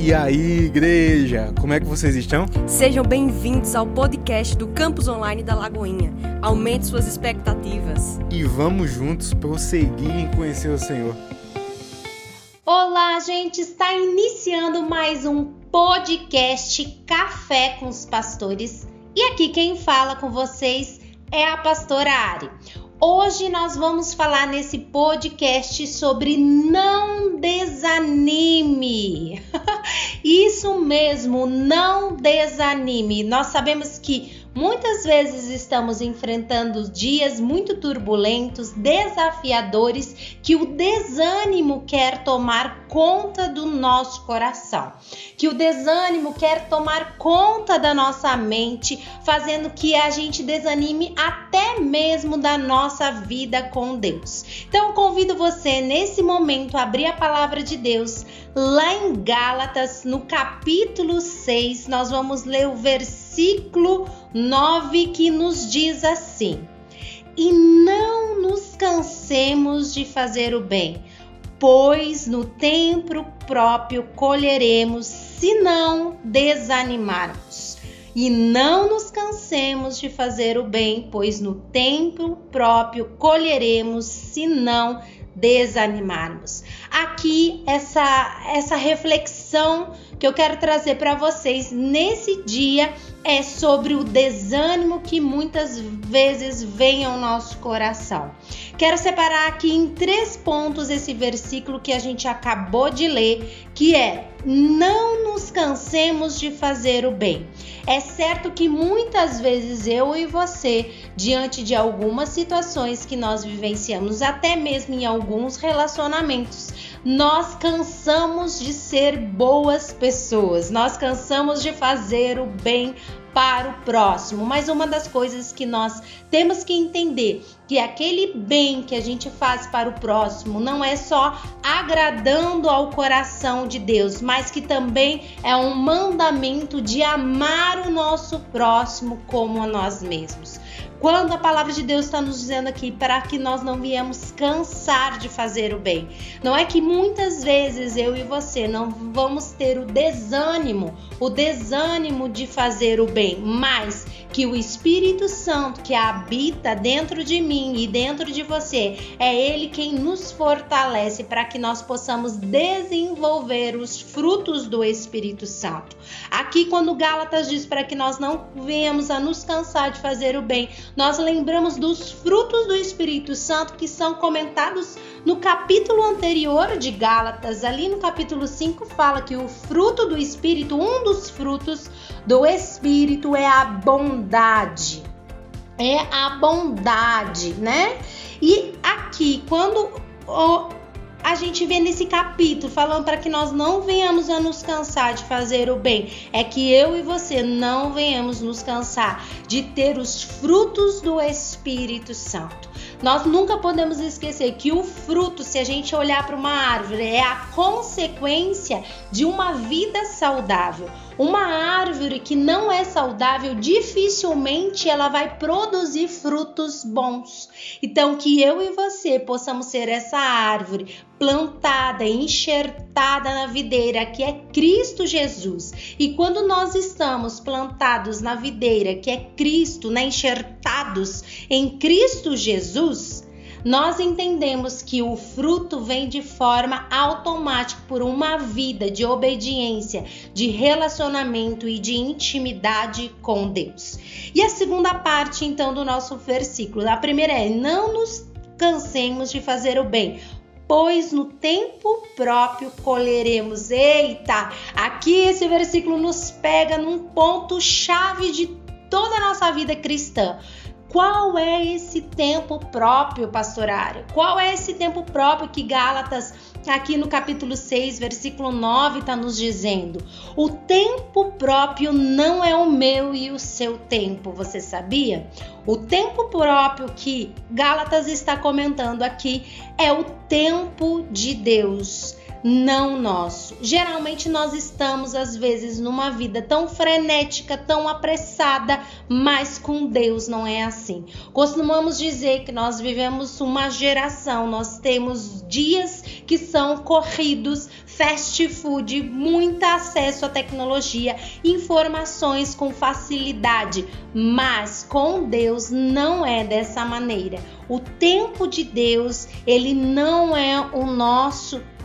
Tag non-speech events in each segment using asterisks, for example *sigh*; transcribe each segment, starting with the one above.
E aí, igreja, como é que vocês estão? Sejam bem-vindos ao podcast do Campus Online da Lagoinha. Aumente suas expectativas. E vamos juntos prosseguir em conhecer o Senhor. Olá, gente! Está iniciando mais um podcast Café com os Pastores. E aqui quem fala com vocês é a pastora Ari. Hoje nós vamos falar nesse podcast sobre não desanime. *laughs* Isso mesmo, não desanime. Nós sabemos que Muitas vezes estamos enfrentando dias muito turbulentos, desafiadores, que o desânimo quer tomar conta do nosso coração, que o desânimo quer tomar conta da nossa mente, fazendo que a gente desanime até mesmo da nossa vida com Deus. Então, convido você nesse momento a abrir a palavra de Deus lá em Gálatas, no capítulo 6, nós vamos ler o versículo 9 que nos diz assim: E não nos cansemos de fazer o bem, pois no tempo próprio colheremos, se não desanimarmos. E não nos cansemos de fazer o bem, pois no tempo próprio colheremos, se não desanimarmos. Aqui essa essa reflexão que eu quero trazer para vocês nesse dia é sobre o desânimo que muitas vezes vem ao nosso coração. Quero separar aqui em três pontos esse versículo que a gente acabou de ler, que é: não nos cansemos de fazer o bem. É certo que muitas vezes eu e você, diante de algumas situações que nós vivenciamos, até mesmo em alguns relacionamentos, nós cansamos de ser boas pessoas, nós cansamos de fazer o bem para o próximo. Mas uma das coisas que nós temos que entender que aquele bem que a gente faz para o próximo não é só agradando ao coração de Deus, mas que também é um mandamento de amar o nosso próximo como a nós mesmos. Quando a palavra de Deus está nos dizendo aqui para que nós não viemos cansar de fazer o bem. Não é que muitas vezes eu e você não vamos ter o desânimo, o desânimo de fazer o bem, mas que o Espírito Santo que habita dentro de mim e dentro de você, é ele quem nos fortalece para que nós possamos desenvolver os frutos do Espírito Santo. Aqui quando Gálatas diz para que nós não venhamos a nos cansar de fazer o bem, nós lembramos dos frutos do Espírito Santo que são comentados no capítulo anterior de Gálatas, ali no capítulo 5 fala que o fruto do Espírito, um dos frutos do Espírito é a bondade. É a bondade, né? E aqui, quando a gente vê nesse capítulo falando para que nós não venhamos a nos cansar de fazer o bem, é que eu e você não venhamos nos cansar de ter os frutos do Espírito Santo. Nós nunca podemos esquecer que o fruto, se a gente olhar para uma árvore, é a consequência de uma vida saudável. Uma árvore que não é saudável, dificilmente ela vai produzir frutos bons. Então, que eu e você possamos ser essa árvore plantada, enxertada na videira que é Cristo Jesus. E quando nós estamos plantados na videira que é Cristo, né, enxertados em Cristo Jesus, nós entendemos que o fruto vem de forma automática por uma vida de obediência, de relacionamento e de intimidade com Deus. E a segunda parte, então, do nosso versículo, a primeira é: não nos cansemos de fazer o bem, pois no tempo próprio colheremos. Eita, aqui esse versículo nos pega num ponto chave de toda a nossa vida cristã. Qual é esse tempo próprio, pastorário? Qual é esse tempo próprio que Gálatas, aqui no capítulo 6, versículo 9, está nos dizendo? O tempo próprio não é o meu e o seu tempo, você sabia? O tempo próprio que Gálatas está comentando aqui é o tempo de Deus. Não nosso. Geralmente nós estamos às vezes numa vida tão frenética, tão apressada, mas com Deus não é assim. Costumamos dizer que nós vivemos uma geração, nós temos dias que são corridos, fast food, muito acesso à tecnologia, informações com facilidade, mas com Deus não é dessa maneira. O tempo de Deus, ele não é o nosso tempo.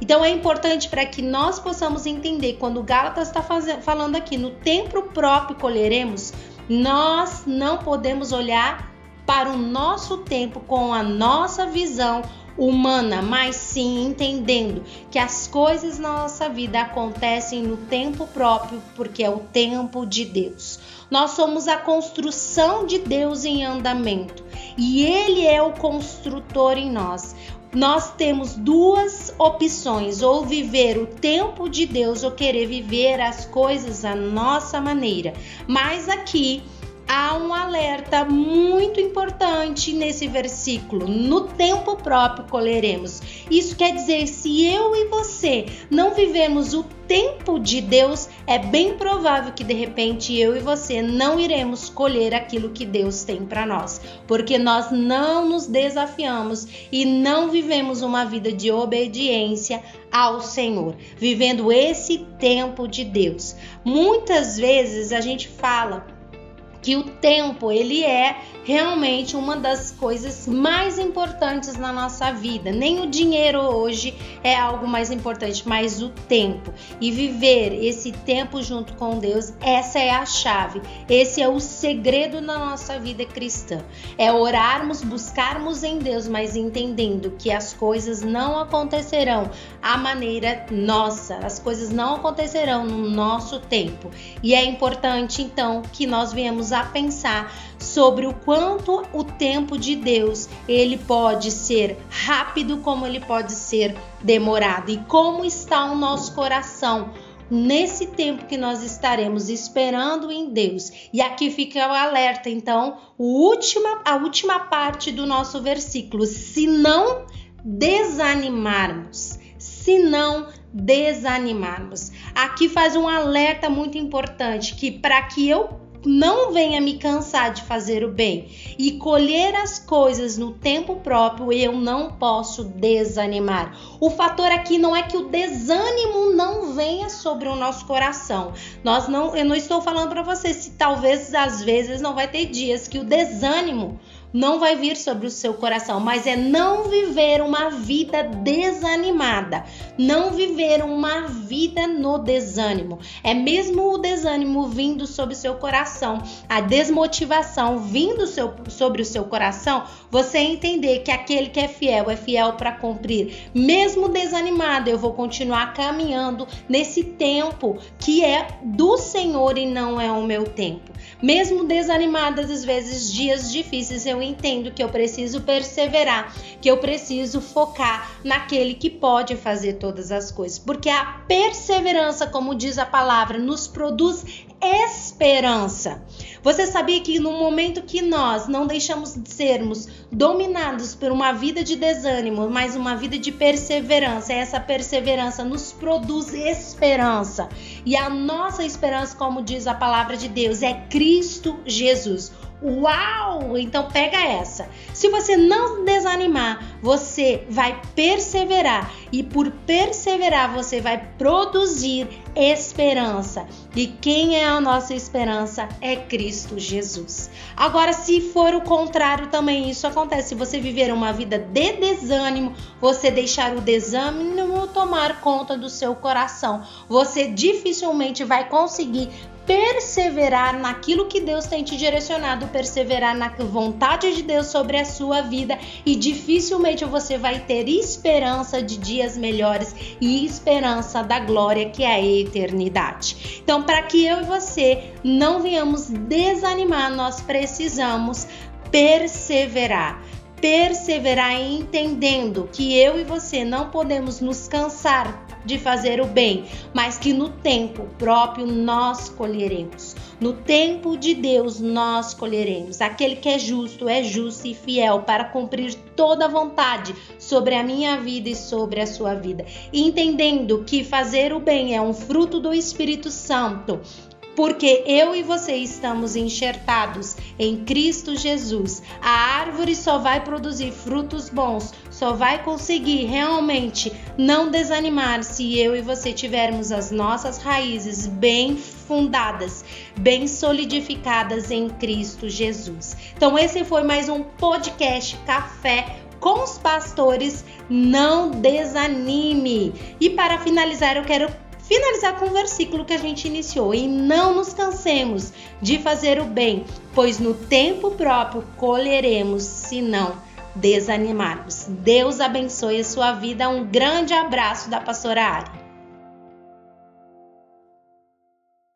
Então é importante para que nós possamos entender quando Gálatas está falando aqui no tempo próprio colheremos, nós não podemos olhar para o nosso tempo com a nossa visão humana, mas sim entendendo que as coisas na nossa vida acontecem no tempo próprio, porque é o tempo de Deus. Nós somos a construção de Deus em andamento e Ele é o construtor em nós nós temos duas opções: ou viver o tempo de Deus ou querer viver as coisas à nossa maneira. Mas aqui há um alerta muito importante nesse versículo. No tempo próprio colheremos. Isso quer dizer, se eu e você não vivemos o tempo de Deus, é bem provável que de repente eu e você não iremos colher aquilo que Deus tem para nós, porque nós não nos desafiamos e não vivemos uma vida de obediência ao Senhor, vivendo esse tempo de Deus. Muitas vezes a gente fala que o tempo ele é realmente uma das coisas mais importantes na nossa vida. Nem o dinheiro hoje é algo mais importante, mas o tempo. E viver esse tempo junto com Deus, essa é a chave. Esse é o segredo na nossa vida cristã. É orarmos, buscarmos em Deus, mas entendendo que as coisas não acontecerão à maneira nossa. As coisas não acontecerão no nosso tempo. E é importante então que nós venhamos a pensar sobre o quanto o tempo de Deus ele pode ser rápido como ele pode ser demorado e como está o nosso coração nesse tempo que nós estaremos esperando em Deus. E aqui fica o alerta, então, última, a última parte do nosso versículo: se não desanimarmos, se não desanimarmos. Aqui faz um alerta muito importante que para que eu não venha me cansar de fazer o bem e colher as coisas no tempo próprio, eu não posso desanimar. O fator aqui não é que o desânimo não venha sobre o nosso coração. Nós não, eu não estou falando para você se talvez às vezes não vai ter dias que o desânimo não vai vir sobre o seu coração, mas é não viver uma vida desanimada, não viver uma vida no desânimo. É mesmo o desânimo vindo sobre o seu coração, a desmotivação vindo seu, sobre o seu coração, você entender que aquele que é fiel é fiel para cumprir. Mesmo desanimado, eu vou continuar caminhando nesse tempo que é do Senhor e não é o meu tempo. Mesmo desanimadas, às vezes, dias difíceis, eu entendo que eu preciso perseverar, que eu preciso focar naquele que pode fazer todas as coisas. Porque a perseverança, como diz a palavra, nos produz esperança. Você sabia que no momento que nós não deixamos de sermos dominados por uma vida de desânimo, mas uma vida de perseverança, essa perseverança nos produz esperança. E a nossa esperança, como diz a palavra de Deus, é Cristo Jesus. Uau! Então pega essa. Se você não desanimar, você vai perseverar e por perseverar você vai produzir esperança. E quem é a nossa esperança é Cristo Jesus. Agora, se for o contrário, também isso acontece. Se você viver uma vida de desânimo, você deixar o desânimo tomar conta do seu coração, você dificilmente vai conseguir perseverar naquilo que Deus tem te direcionado, perseverar na vontade de Deus sobre a sua vida e dificilmente você vai ter esperança de dias melhores e esperança da glória que é a eternidade. Então, para que eu e você não venhamos desanimar, nós precisamos perseverar perseverar entendendo que eu e você não podemos nos cansar de fazer o bem, mas que no tempo próprio nós colheremos. No tempo de Deus nós colheremos. Aquele que é justo é justo e fiel para cumprir toda a vontade sobre a minha vida e sobre a sua vida. Entendendo que fazer o bem é um fruto do Espírito Santo, porque eu e você estamos enxertados em Cristo Jesus. A árvore só vai produzir frutos bons, só vai conseguir realmente não desanimar se eu e você tivermos as nossas raízes bem fundadas, bem solidificadas em Cristo Jesus. Então esse foi mais um podcast Café com os pastores. Não desanime. E para finalizar, eu quero finalizar com o versículo que a gente iniciou. E não nos cansemos de fazer o bem, pois no tempo próprio colheremos, se não desanimarmos. Deus abençoe a sua vida. Um grande abraço da pastora Ari.